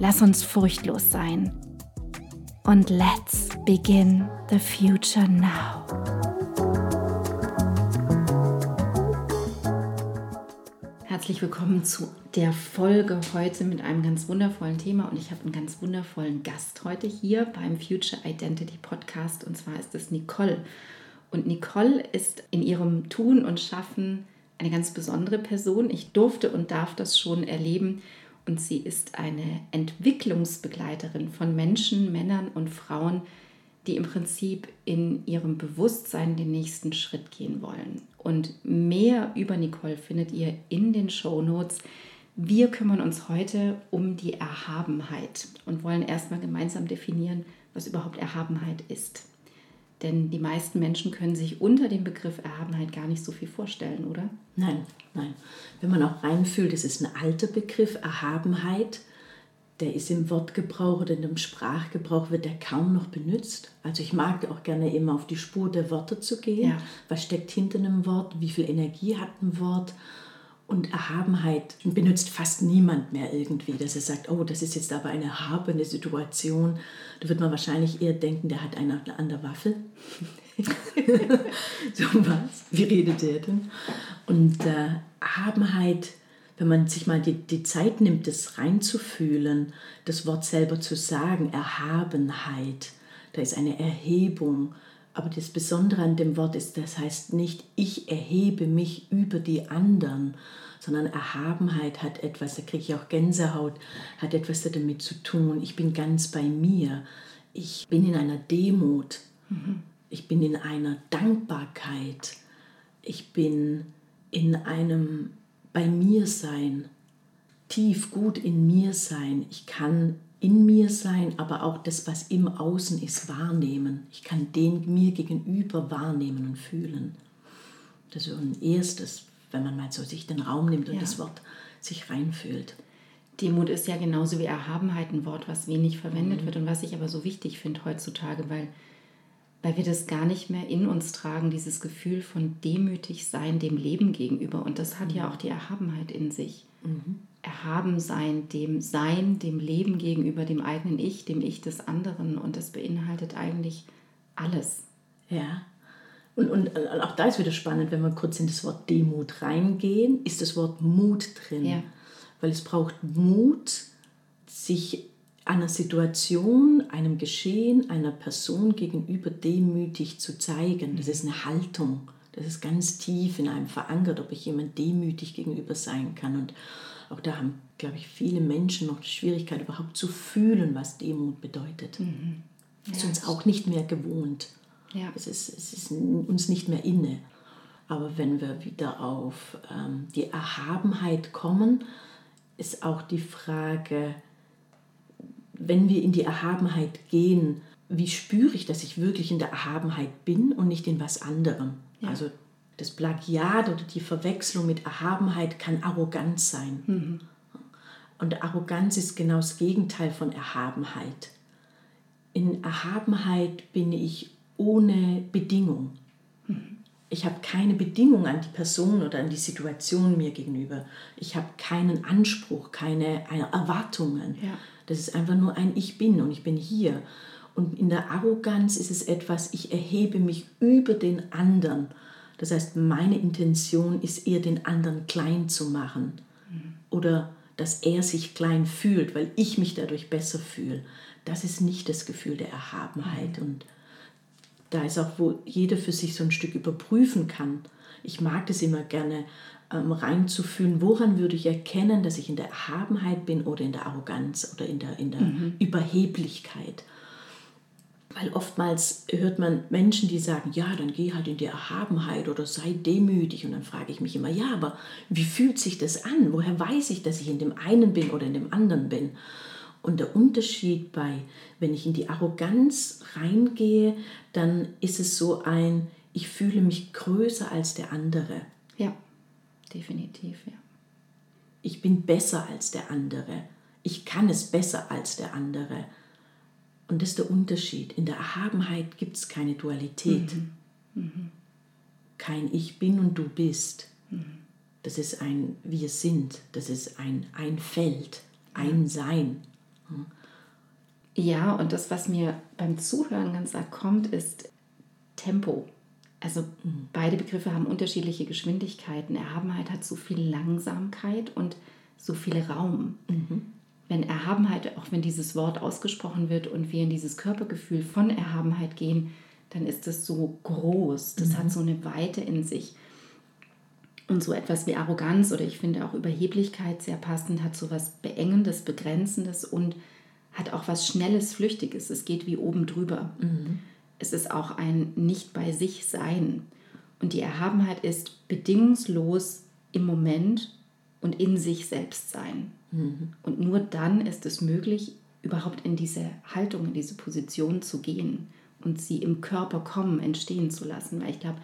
Lass uns furchtlos sein. Und let's begin the future now. Herzlich willkommen zu der Folge heute mit einem ganz wundervollen Thema und ich habe einen ganz wundervollen Gast heute hier beim Future Identity Podcast und zwar ist es Nicole. Und Nicole ist in ihrem Tun und Schaffen eine ganz besondere Person. Ich durfte und darf das schon erleben und sie ist eine Entwicklungsbegleiterin von Menschen, Männern und Frauen, die im Prinzip in ihrem Bewusstsein den nächsten Schritt gehen wollen. Und mehr über Nicole findet ihr in den Show Notes. Wir kümmern uns heute um die Erhabenheit und wollen erstmal gemeinsam definieren, was überhaupt Erhabenheit ist. Denn die meisten Menschen können sich unter dem Begriff Erhabenheit gar nicht so viel vorstellen, oder? Nein, nein. Wenn man auch reinfühlt, es ist ein alter Begriff, Erhabenheit. Der ist im Wortgebrauch oder in dem Sprachgebrauch wird der kaum noch benutzt. Also ich mag auch gerne immer auf die Spur der Worte zu gehen. Ja. Was steckt hinter einem Wort? Wie viel Energie hat ein Wort? Und Erhabenheit benutzt fast niemand mehr irgendwie, dass er sagt, oh, das ist jetzt aber eine erhabene Situation. Da wird man wahrscheinlich eher denken, der hat eine an der Waffe. so was. Wie redet der denn? Und äh, Erhabenheit, wenn man sich mal die, die Zeit nimmt, das reinzufühlen, das Wort selber zu sagen, Erhabenheit, da ist eine Erhebung. Aber das Besondere an dem Wort ist, das heißt nicht, ich erhebe mich über die anderen, sondern Erhabenheit hat etwas, da kriege ich auch Gänsehaut, hat etwas damit zu tun. Ich bin ganz bei mir. Ich bin in einer Demut. Mhm. Ich bin in einer Dankbarkeit. Ich bin in einem bei mir sein, tief gut in mir sein. Ich kann in mir sein, aber auch das, was im Außen ist, wahrnehmen. Ich kann den mir gegenüber wahrnehmen und fühlen. Das ist ein erstes, wenn man mal so sich den Raum nimmt und ja. das Wort sich reinfühlt. Demut ist ja genauso wie Erhabenheit ein Wort, was wenig verwendet mhm. wird und was ich aber so wichtig finde heutzutage, weil, weil wir das gar nicht mehr in uns tragen, dieses Gefühl von demütig sein dem Leben gegenüber. Und das hat mhm. ja auch die Erhabenheit in sich. Mhm erhaben sein, dem Sein, dem Leben gegenüber, dem eigenen Ich, dem Ich des anderen. Und das beinhaltet eigentlich alles. Ja. Und, und auch da ist wieder spannend, wenn wir kurz in das Wort Demut reingehen, ist das Wort Mut drin. Ja. Weil es braucht Mut, sich einer Situation, einem Geschehen, einer Person gegenüber demütig zu zeigen. Das ist eine Haltung. Das ist ganz tief in einem verankert, ob ich jemand demütig gegenüber sein kann. Und auch da haben, glaube ich, viele Menschen noch die Schwierigkeit, überhaupt zu fühlen, was Demut bedeutet. Mhm. Ja. Das ist uns auch nicht mehr gewohnt. Ja. Es, ist, es ist uns nicht mehr inne. Aber wenn wir wieder auf ähm, die Erhabenheit kommen, ist auch die Frage, wenn wir in die Erhabenheit gehen, wie spüre ich, dass ich wirklich in der Erhabenheit bin und nicht in was anderem? Ja. Also das Plagiat oder die Verwechslung mit Erhabenheit kann Arroganz sein. Mhm. Und Arroganz ist genau das Gegenteil von Erhabenheit. In Erhabenheit bin ich ohne Bedingung. Mhm. Ich habe keine Bedingung an die Person oder an die Situation mir gegenüber. Ich habe keinen Anspruch, keine Erwartungen. Ja. Das ist einfach nur ein Ich bin und ich bin hier. Und in der Arroganz ist es etwas, ich erhebe mich über den anderen das heißt, meine Intention ist eher, den anderen klein zu machen mhm. oder dass er sich klein fühlt, weil ich mich dadurch besser fühle. Das ist nicht das Gefühl der Erhabenheit. Mhm. Und da ist auch, wo jeder für sich so ein Stück überprüfen kann. Ich mag das immer gerne ähm, reinzufühlen, woran würde ich erkennen, dass ich in der Erhabenheit bin oder in der Arroganz oder in der, in der mhm. Überheblichkeit. Weil oftmals hört man Menschen, die sagen, ja, dann geh halt in die Erhabenheit oder sei demütig. Und dann frage ich mich immer, ja, aber wie fühlt sich das an? Woher weiß ich, dass ich in dem einen bin oder in dem anderen bin? Und der Unterschied bei, wenn ich in die Arroganz reingehe, dann ist es so ein, ich fühle mich größer als der andere. Ja, definitiv, ja. Ich bin besser als der andere. Ich kann es besser als der andere. Und das ist der Unterschied. In der Erhabenheit gibt es keine Dualität. Mhm. Mhm. Kein Ich bin und du bist. Mhm. Das ist ein Wir sind. Das ist ein, ein Feld, ein Sein. Ja, und das, was mir beim Zuhören ganz arg kommt, ist Tempo. Also beide Begriffe haben unterschiedliche Geschwindigkeiten. Erhabenheit hat so viel Langsamkeit und so viel Raum. Mhm wenn Erhabenheit, auch wenn dieses Wort ausgesprochen wird und wir in dieses Körpergefühl von Erhabenheit gehen, dann ist das so groß, das mhm. hat so eine Weite in sich. Und so etwas wie Arroganz oder ich finde auch Überheblichkeit sehr passend, hat so was Beengendes, Begrenzendes und hat auch was Schnelles, Flüchtiges. Es geht wie oben drüber. Mhm. Es ist auch ein Nicht bei sich Sein. Und die Erhabenheit ist bedingungslos im Moment und in sich selbst sein. Mhm. Und nur dann ist es möglich, überhaupt in diese Haltung, in diese Position zu gehen und sie im Körper kommen, entstehen zu lassen. Weil ich glaube,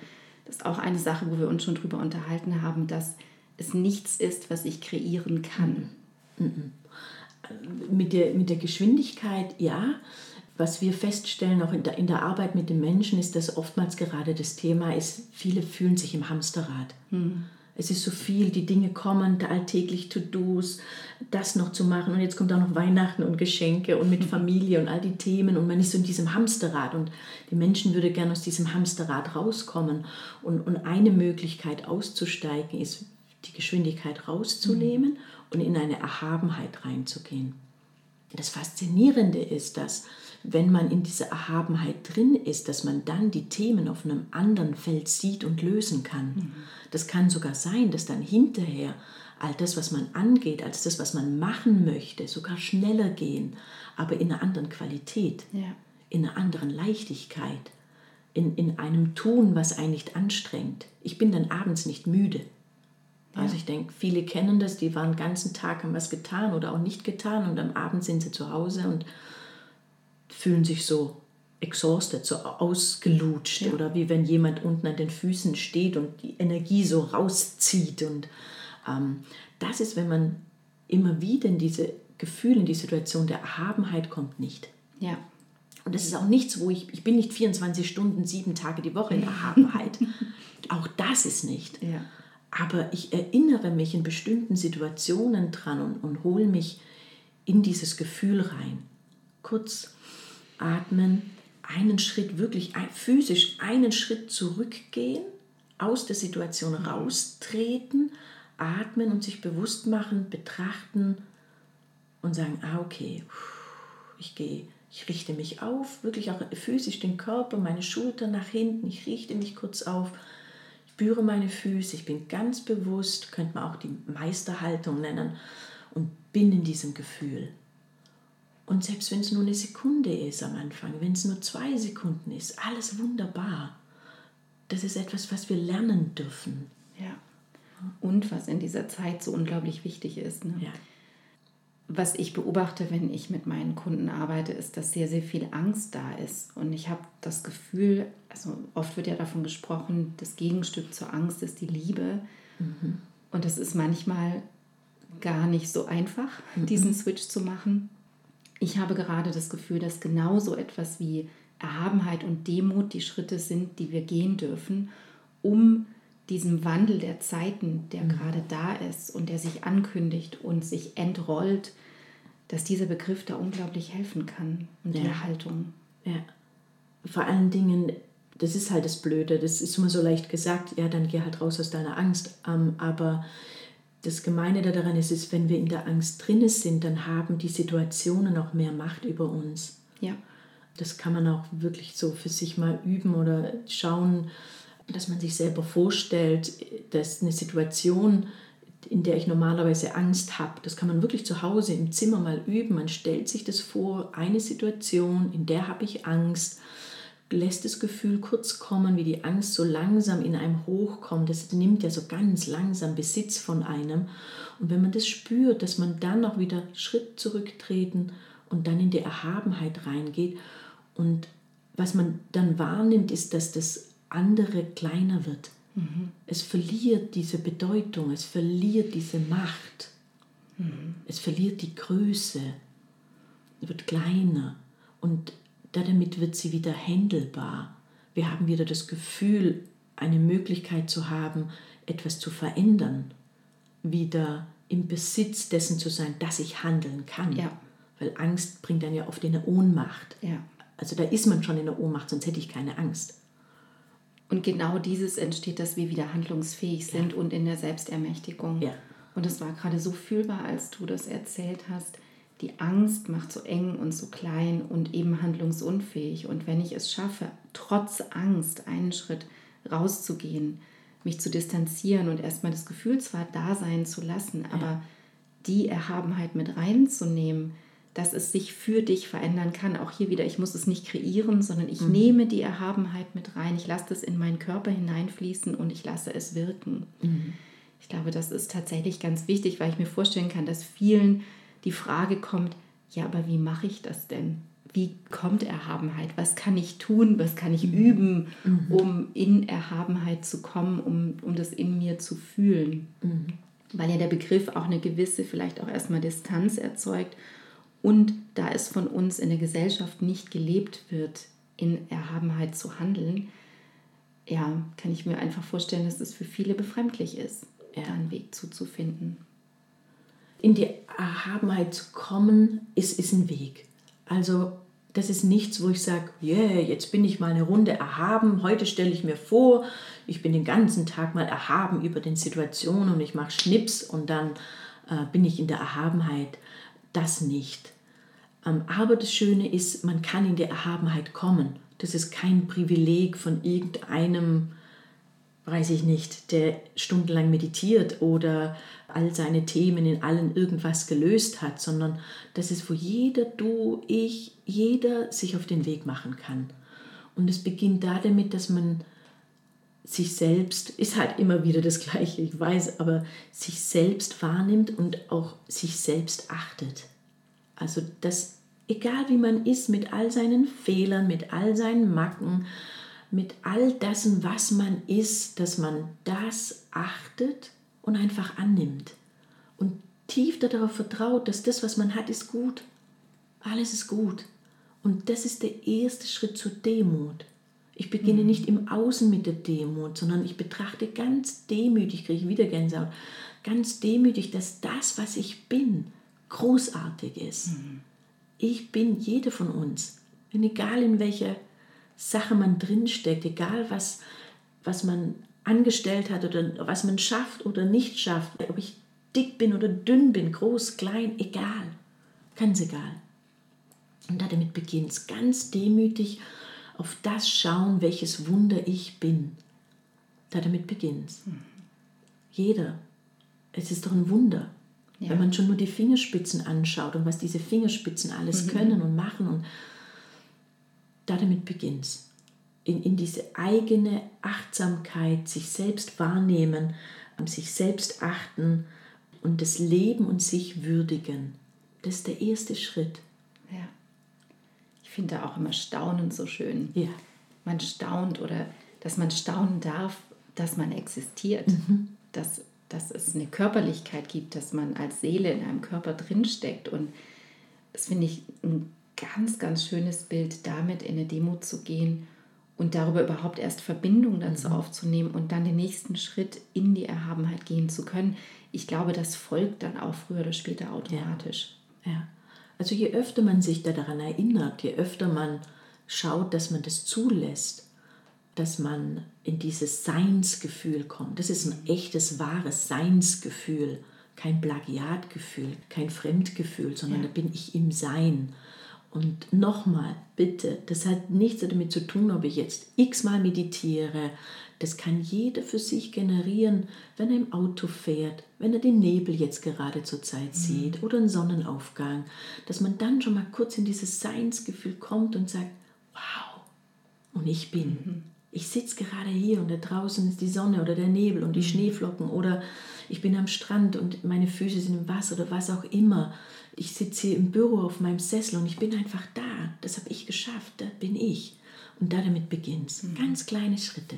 das ist auch eine Sache, wo wir uns schon drüber unterhalten haben, dass es nichts ist, was ich kreieren kann. Mhm. mhm. Mit, der, mit der Geschwindigkeit, ja. Was wir feststellen, auch in der, in der Arbeit mit den Menschen, ist, dass oftmals gerade das Thema ist, viele fühlen sich im Hamsterrad. Mhm es ist so viel, die Dinge kommen, da alltäglich To-Dos, das noch zu machen und jetzt kommt auch noch Weihnachten und Geschenke und mit Familie und all die Themen und man ist so in diesem Hamsterrad und die Menschen würden gerne aus diesem Hamsterrad rauskommen und, und eine Möglichkeit auszusteigen ist, die Geschwindigkeit rauszunehmen mhm. und in eine Erhabenheit reinzugehen. Das Faszinierende ist, dass wenn man in dieser Erhabenheit drin ist, dass man dann die Themen auf einem anderen Feld sieht und lösen kann. Mhm. Das kann sogar sein, dass dann hinterher all das, was man angeht, als das, was man machen möchte, sogar schneller gehen, aber in einer anderen Qualität, ja. in einer anderen Leichtigkeit, in, in einem Tun, was einen nicht anstrengt. Ich bin dann abends nicht müde. Ja. Also ich denke, viele kennen das, die waren den ganzen Tag, haben was getan oder auch nicht getan und am Abend sind sie zu Hause und fühlen sich so exhausted, so ausgelutscht ja. oder wie wenn jemand unten an den Füßen steht und die Energie so rauszieht. Und ähm, das ist, wenn man immer wieder in diese Gefühle, in die Situation der Erhabenheit kommt, nicht. Ja. Und das ist auch nichts, wo ich, ich bin nicht 24 Stunden, sieben Tage die Woche in Erhabenheit. auch das ist nicht. Ja. Aber ich erinnere mich in bestimmten Situationen dran und, und hole mich in dieses Gefühl rein. Kurz atmen, einen Schritt wirklich physisch einen Schritt zurückgehen, aus der Situation mhm. raustreten, atmen und sich bewusst machen, betrachten und sagen, ah okay, ich gehe, ich richte mich auf, wirklich auch physisch den Körper, meine Schulter nach hinten, ich richte mich kurz auf, ich spüre meine Füße, ich bin ganz bewusst, könnte man auch die Meisterhaltung nennen und bin in diesem Gefühl. Und selbst wenn es nur eine Sekunde ist am Anfang, wenn es nur zwei Sekunden ist, alles wunderbar. Das ist etwas, was wir lernen dürfen. Ja. Und was in dieser Zeit so unglaublich wichtig ist. Ne? Ja. Was ich beobachte, wenn ich mit meinen Kunden arbeite, ist, dass sehr, sehr viel Angst da ist. Und ich habe das Gefühl, also oft wird ja davon gesprochen, das Gegenstück zur Angst ist die Liebe. Mhm. Und das ist manchmal gar nicht so einfach, mhm. diesen Switch zu machen ich habe gerade das Gefühl, dass genauso etwas wie Erhabenheit und Demut die Schritte sind, die wir gehen dürfen, um diesem Wandel der Zeiten, der mhm. gerade da ist und der sich ankündigt und sich entrollt, dass dieser Begriff da unglaublich helfen kann und ja. die Haltung. Ja. Vor allen Dingen, das ist halt das Blöde, das ist immer so leicht gesagt, ja, dann geh halt raus aus deiner Angst. Ähm, aber das Gemeine daran ist, ist, wenn wir in der Angst drinne sind, dann haben die Situationen auch mehr Macht über uns. Ja. Das kann man auch wirklich so für sich mal üben oder schauen, dass man sich selber vorstellt, dass eine Situation, in der ich normalerweise Angst habe, das kann man wirklich zu Hause im Zimmer mal üben. Man stellt sich das vor, eine Situation, in der habe ich Angst lässt das Gefühl kurz kommen, wie die Angst so langsam in einem hochkommt. Das nimmt ja so ganz langsam Besitz von einem. Und wenn man das spürt, dass man dann auch wieder Schritt zurücktreten und dann in die Erhabenheit reingeht. Und was man dann wahrnimmt, ist, dass das andere kleiner wird. Mhm. Es verliert diese Bedeutung, es verliert diese Macht, mhm. es verliert die Größe, wird kleiner. Und damit wird sie wieder händelbar. Wir haben wieder das Gefühl, eine Möglichkeit zu haben, etwas zu verändern, wieder im Besitz dessen zu sein, dass ich handeln kann. Ja. Weil Angst bringt dann ja oft in eine Ohnmacht. Ja. Also da ist man schon in der Ohnmacht, sonst hätte ich keine Angst. Und genau dieses entsteht, dass wir wieder handlungsfähig sind ja. und in der Selbstermächtigung. Ja. Und es war gerade so fühlbar, als du das erzählt hast die Angst macht so eng und so klein und eben handlungsunfähig. Und wenn ich es schaffe, trotz Angst einen Schritt rauszugehen, mich zu distanzieren und erstmal das Gefühl zwar da sein zu lassen, aber ja. die Erhabenheit mit reinzunehmen, dass es sich für dich verändern kann. Auch hier wieder, ich muss es nicht kreieren, sondern ich mhm. nehme die Erhabenheit mit rein. Ich lasse das in meinen Körper hineinfließen und ich lasse es wirken. Mhm. Ich glaube, das ist tatsächlich ganz wichtig, weil ich mir vorstellen kann, dass vielen die Frage kommt, ja, aber wie mache ich das denn? Wie kommt Erhabenheit? Was kann ich tun? Was kann ich üben, mhm. um in Erhabenheit zu kommen, um, um das in mir zu fühlen? Mhm. Weil ja der Begriff auch eine gewisse, vielleicht auch erstmal Distanz erzeugt. Und da es von uns in der Gesellschaft nicht gelebt wird, in Erhabenheit zu handeln, ja, kann ich mir einfach vorstellen, dass es für viele befremdlich ist, ja. da einen Weg zuzufinden in die Erhabenheit zu kommen, ist, ist ein Weg. Also das ist nichts, wo ich sage, yeah, jetzt bin ich mal eine Runde erhaben, heute stelle ich mir vor, ich bin den ganzen Tag mal erhaben über den Situationen und ich mache Schnips und dann äh, bin ich in der Erhabenheit. Das nicht. Ähm, aber das Schöne ist, man kann in der Erhabenheit kommen. Das ist kein Privileg von irgendeinem weiß ich nicht, der stundenlang meditiert oder all seine Themen in allen irgendwas gelöst hat, sondern das ist, wo jeder, du, ich, jeder sich auf den Weg machen kann. Und es beginnt da damit, dass man sich selbst, ist halt immer wieder das Gleiche, ich weiß, aber sich selbst wahrnimmt und auch sich selbst achtet. Also das, egal wie man ist, mit all seinen Fehlern, mit all seinen Macken, mit all dessen, was man ist, dass man das achtet und einfach annimmt und tief darauf vertraut, dass das, was man hat, ist gut. Alles ist gut. Und das ist der erste Schritt zur Demut. Ich beginne mhm. nicht im Außen mit der Demut, sondern ich betrachte ganz demütig, kriege ich wieder Gänsehaut, ganz demütig, dass das, was ich bin, großartig ist. Mhm. Ich bin jede von uns. Und egal in welcher Sache man drinsteckt, egal was, was man angestellt hat oder was man schafft oder nicht schafft, ob ich dick bin oder dünn bin, groß, klein, egal, ganz egal. Und damit beginnt es ganz demütig auf das schauen, welches Wunder ich bin. Da damit beginnt es. Mhm. Jeder. Es ist doch ein Wunder. Ja. Wenn man schon nur die Fingerspitzen anschaut und was diese Fingerspitzen alles mhm. können und machen und damit beginnt es. In, in diese eigene Achtsamkeit, sich selbst wahrnehmen, sich selbst achten und das Leben und sich würdigen. Das ist der erste Schritt. Ja. Ich finde da auch immer Staunen so schön. Ja. Man staunt oder dass man staunen darf, dass man existiert. Mhm. Dass, dass es eine Körperlichkeit gibt, dass man als Seele in einem Körper drinsteckt. Und das finde ich ein ganz, ganz schönes Bild, damit in eine Demut zu gehen und darüber überhaupt erst Verbindung dazu mhm. aufzunehmen und dann den nächsten Schritt in die Erhabenheit gehen zu können. Ich glaube, das folgt dann auch früher oder später automatisch. Ja. ja. Also je öfter man sich da daran erinnert, je öfter man schaut, dass man das zulässt, dass man in dieses Seinsgefühl kommt. Das ist ein echtes, wahres Seinsgefühl. kein Plagiatgefühl, kein Fremdgefühl, sondern ja. da bin ich im Sein. Und nochmal, bitte, das hat nichts damit zu tun, ob ich jetzt x-mal meditiere. Das kann jeder für sich generieren, wenn er im Auto fährt, wenn er den Nebel jetzt gerade zur Zeit mhm. sieht oder einen Sonnenaufgang, dass man dann schon mal kurz in dieses Seinsgefühl kommt und sagt, wow, und ich bin. Mhm. Ich sitze gerade hier und da draußen ist die Sonne oder der Nebel und die mhm. Schneeflocken oder ich bin am Strand und meine Füße sind im Wasser oder was auch immer. Ich sitze hier im Büro auf meinem Sessel und ich bin einfach da. Das habe ich geschafft, da bin ich. Und da damit beginnt es. Mhm. Ganz kleine Schritte.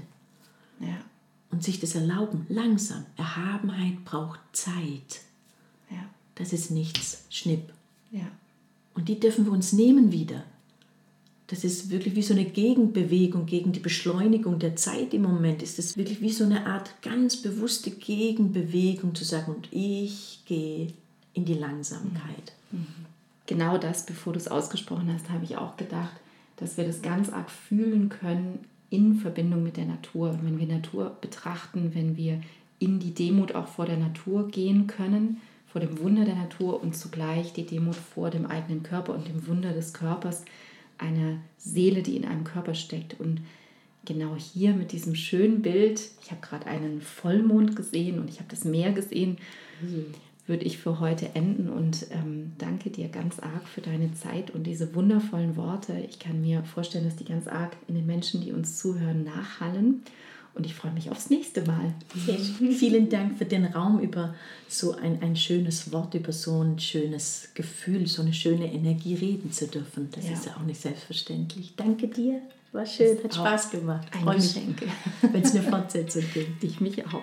Ja. Und sich das erlauben, langsam. Erhabenheit braucht Zeit. Ja. Das ist nichts, Schnipp. Ja. Und die dürfen wir uns nehmen wieder. Das ist wirklich wie so eine Gegenbewegung gegen die Beschleunigung der Zeit im Moment. Ist es wirklich wie so eine Art ganz bewusste Gegenbewegung zu sagen, und ich gehe in die Langsamkeit. Mhm. Mhm. Genau das, bevor du es ausgesprochen hast, habe ich auch gedacht, dass wir das ganz arg fühlen können in Verbindung mit der Natur. Wenn wir Natur betrachten, wenn wir in die Demut auch vor der Natur gehen können, vor dem Wunder der Natur und zugleich die Demut vor dem eigenen Körper und dem Wunder des Körpers, einer Seele, die in einem Körper steckt. Und genau hier mit diesem schönen Bild, ich habe gerade einen Vollmond gesehen und ich habe das Meer gesehen, mhm. Würde ich für heute enden und ähm, danke dir ganz arg für deine Zeit und diese wundervollen Worte. Ich kann mir vorstellen, dass die ganz arg in den Menschen, die uns zuhören, nachhallen. Und ich freue mich aufs nächste Mal. Vielen Dank für den Raum über so ein, ein schönes Wort, über so ein schönes Gefühl, so eine schöne Energie reden zu dürfen. Das ja. ist ja auch nicht selbstverständlich. Danke dir. War schön, hat Spaß gemacht. Ein Freue mich, wenn es eine Fortsetzung gibt. Ich mich auch.